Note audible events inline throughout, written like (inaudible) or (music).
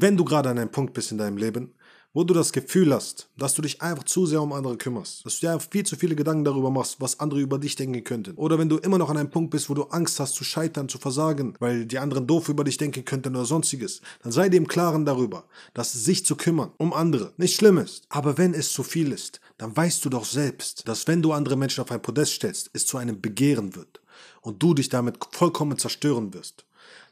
Wenn du gerade an einem Punkt bist in deinem Leben, wo du das Gefühl hast, dass du dich einfach zu sehr um andere kümmerst, dass du dir einfach viel zu viele Gedanken darüber machst, was andere über dich denken könnten. Oder wenn du immer noch an einem Punkt bist, wo du Angst hast zu scheitern, zu versagen, weil die anderen doof über dich denken könnten oder sonstiges, dann sei dir im Klaren darüber, dass sich zu kümmern um andere nicht schlimm ist. Aber wenn es zu viel ist, dann weißt du doch selbst, dass wenn du andere Menschen auf ein Podest stellst, es zu einem Begehren wird und du dich damit vollkommen zerstören wirst.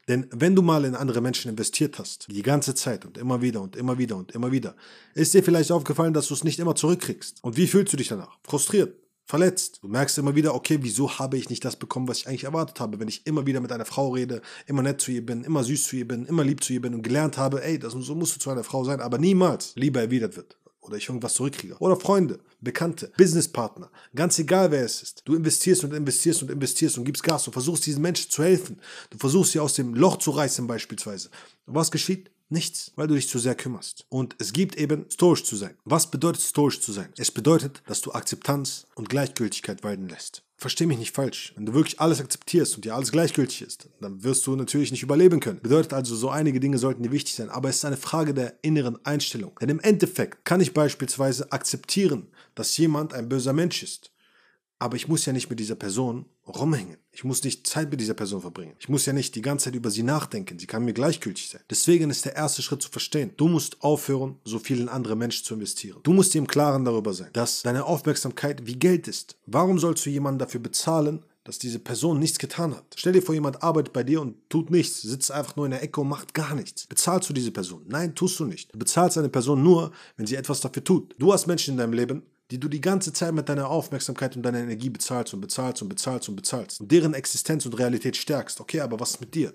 Denn wenn du mal in andere Menschen investiert hast, die ganze Zeit und immer wieder und immer wieder und immer wieder, ist dir vielleicht aufgefallen, dass du es nicht immer zurückkriegst. Und wie fühlst du dich danach? Frustriert, verletzt. Du merkst immer wieder, okay, wieso habe ich nicht das bekommen, was ich eigentlich erwartet habe, wenn ich immer wieder mit einer Frau rede, immer nett zu ihr bin, immer süß zu ihr bin, immer lieb zu ihr bin und gelernt habe, ey, das, so musst du zu einer Frau sein, aber niemals Liebe erwidert wird oder ich irgendwas zurückkriege. Oder Freunde, Bekannte, Businesspartner, ganz egal wer es ist. Du investierst und investierst und investierst und gibst Gas und versuchst diesen Menschen zu helfen. Du versuchst sie aus dem Loch zu reißen beispielsweise. Und was geschieht? Nichts, weil du dich zu sehr kümmerst. Und es gibt eben stoisch zu sein. Was bedeutet stoisch zu sein? Es bedeutet, dass du Akzeptanz und Gleichgültigkeit walten lässt. Versteh mich nicht falsch. Wenn du wirklich alles akzeptierst und dir alles gleichgültig ist, dann wirst du natürlich nicht überleben können. Bedeutet also, so einige Dinge sollten dir wichtig sein, aber es ist eine Frage der inneren Einstellung. Denn im Endeffekt kann ich beispielsweise akzeptieren, dass jemand ein böser Mensch ist. Aber ich muss ja nicht mit dieser Person rumhängen. Ich muss nicht Zeit mit dieser Person verbringen. Ich muss ja nicht die ganze Zeit über sie nachdenken. Sie kann mir gleichgültig sein. Deswegen ist der erste Schritt zu verstehen. Du musst aufhören, so viel in andere Menschen zu investieren. Du musst dir im Klaren darüber sein, dass deine Aufmerksamkeit wie Geld ist. Warum sollst du jemanden dafür bezahlen, dass diese Person nichts getan hat. Stell dir vor, jemand arbeitet bei dir und tut nichts, sitzt einfach nur in der Ecke und macht gar nichts. Bezahlst du diese Person? Nein, tust du nicht. Du bezahlst eine Person nur, wenn sie etwas dafür tut. Du hast Menschen in deinem Leben, die du die ganze Zeit mit deiner Aufmerksamkeit und deiner Energie bezahlst und bezahlst und bezahlst und bezahlst und deren Existenz und Realität stärkst. Okay, aber was mit dir?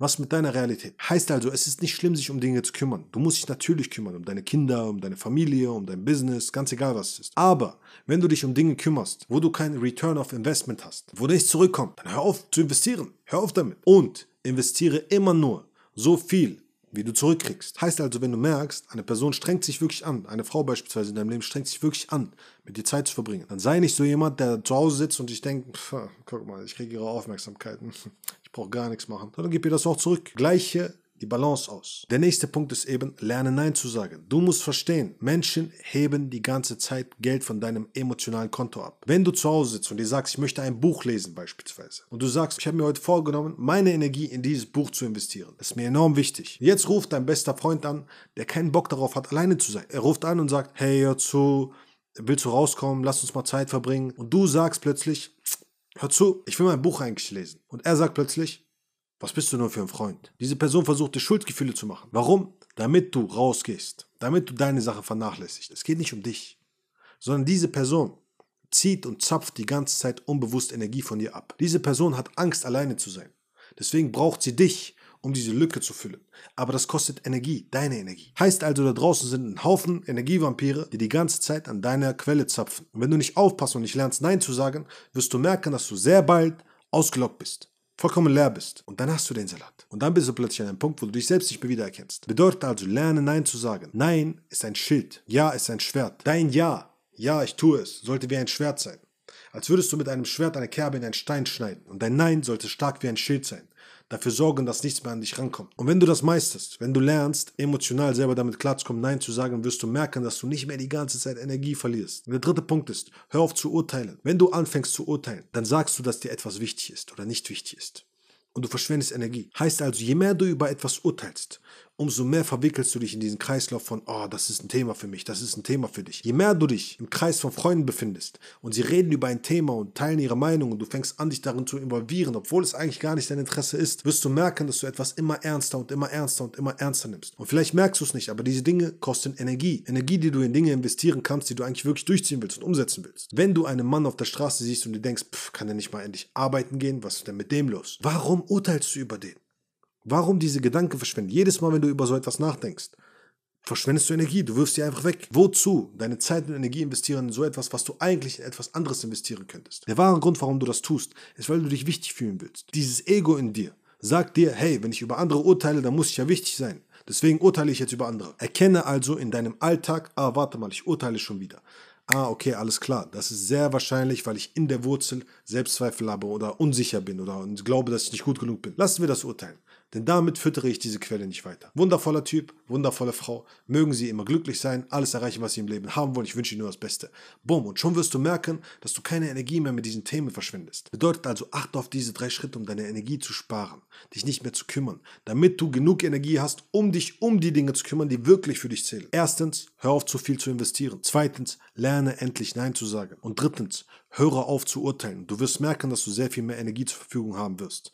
Was mit deiner Realität? Heißt also, es ist nicht schlimm, sich um Dinge zu kümmern. Du musst dich natürlich kümmern, um deine Kinder, um deine Familie, um dein Business, ganz egal was es ist. Aber wenn du dich um Dinge kümmerst, wo du keinen Return of Investment hast, wo nichts zurückkommt, dann hör auf zu investieren. Hör auf damit. Und investiere immer nur so viel, wie du zurückkriegst. Heißt also, wenn du merkst, eine Person strengt sich wirklich an, eine Frau beispielsweise in deinem Leben strengt sich wirklich an, mit dir Zeit zu verbringen, dann sei nicht so jemand, der zu Hause sitzt und sich denkt, guck mal, ich kriege ihre Aufmerksamkeit, (laughs) ich brauche gar nichts machen, sondern gib ihr das auch zurück. Gleiche die Balance aus. Der nächste Punkt ist eben, lerne Nein zu sagen. Du musst verstehen, Menschen heben die ganze Zeit Geld von deinem emotionalen Konto ab. Wenn du zu Hause sitzt und dir sagst, ich möchte ein Buch lesen beispielsweise und du sagst, ich habe mir heute vorgenommen, meine Energie in dieses Buch zu investieren. Das ist mir enorm wichtig. Jetzt ruft dein bester Freund an, der keinen Bock darauf hat, alleine zu sein. Er ruft an und sagt, hey, hör zu, willst du rauskommen, lass uns mal Zeit verbringen. Und du sagst plötzlich, hör zu, ich will mein Buch eigentlich lesen. Und er sagt plötzlich, was bist du nur für ein Freund? Diese Person versucht dir Schuldgefühle zu machen. Warum? Damit du rausgehst. Damit du deine Sache vernachlässigst. Es geht nicht um dich. Sondern diese Person zieht und zapft die ganze Zeit unbewusst Energie von dir ab. Diese Person hat Angst, alleine zu sein. Deswegen braucht sie dich, um diese Lücke zu füllen. Aber das kostet Energie, deine Energie. Heißt also, da draußen sind ein Haufen Energievampire, die die ganze Zeit an deiner Quelle zapfen. Und wenn du nicht aufpasst und nicht lernst, Nein zu sagen, wirst du merken, dass du sehr bald ausgelockt bist vollkommen leer bist. Und dann hast du den Salat. Und dann bist du plötzlich an einem Punkt, wo du dich selbst nicht mehr wiedererkennst. Bedeutet also, lerne Nein zu sagen. Nein ist ein Schild. Ja ist ein Schwert. Dein Ja, ja, ich tue es, sollte wie ein Schwert sein. Als würdest du mit einem Schwert eine Kerbe in einen Stein schneiden. Und dein Nein sollte stark wie ein Schild sein dafür sorgen, dass nichts mehr an dich rankommt. Und wenn du das meisterst, wenn du lernst, emotional selber damit klarzukommen, Nein zu sagen, wirst du merken, dass du nicht mehr die ganze Zeit Energie verlierst. Und der dritte Punkt ist, hör auf zu urteilen. Wenn du anfängst zu urteilen, dann sagst du, dass dir etwas wichtig ist oder nicht wichtig ist. Und du verschwendest Energie. Heißt also, je mehr du über etwas urteilst, umso mehr verwickelst du dich in diesen Kreislauf von, oh, das ist ein Thema für mich, das ist ein Thema für dich. Je mehr du dich im Kreis von Freunden befindest und sie reden über ein Thema und teilen ihre Meinung und du fängst an, dich darin zu involvieren, obwohl es eigentlich gar nicht dein Interesse ist, wirst du merken, dass du etwas immer ernster und immer ernster und immer ernster nimmst. Und vielleicht merkst du es nicht, aber diese Dinge kosten Energie. Energie, die du in Dinge investieren kannst, die du eigentlich wirklich durchziehen willst und umsetzen willst. Wenn du einen Mann auf der Straße siehst und dir denkst, pff, kann er nicht mal endlich arbeiten gehen, was ist denn mit dem los? Warum urteilst du über den? Warum diese Gedanken verschwenden? Jedes Mal, wenn du über so etwas nachdenkst, verschwendest du Energie, du wirfst sie einfach weg. Wozu deine Zeit und Energie investieren in so etwas, was du eigentlich in etwas anderes investieren könntest? Der wahre Grund, warum du das tust, ist, weil du dich wichtig fühlen willst. Dieses Ego in dir sagt dir, hey, wenn ich über andere urteile, dann muss ich ja wichtig sein. Deswegen urteile ich jetzt über andere. Erkenne also in deinem Alltag, ah, warte mal, ich urteile schon wieder. Ah, okay, alles klar. Das ist sehr wahrscheinlich, weil ich in der Wurzel Selbstzweifel habe oder unsicher bin oder glaube, dass ich nicht gut genug bin. Lassen wir das urteilen. Denn damit füttere ich diese Quelle nicht weiter. Wundervoller Typ, wundervolle Frau, mögen sie immer glücklich sein, alles erreichen, was sie im Leben haben wollen. Ich wünsche ihnen nur das Beste. Bumm, und schon wirst du merken, dass du keine Energie mehr mit diesen Themen verschwendest. Bedeutet also, achte auf diese drei Schritte, um deine Energie zu sparen, dich nicht mehr zu kümmern, damit du genug Energie hast, um dich um die Dinge zu kümmern, die wirklich für dich zählen. Erstens, hör auf zu viel zu investieren. Zweitens, lerne endlich Nein zu sagen. Und drittens, höre auf zu urteilen. Du wirst merken, dass du sehr viel mehr Energie zur Verfügung haben wirst.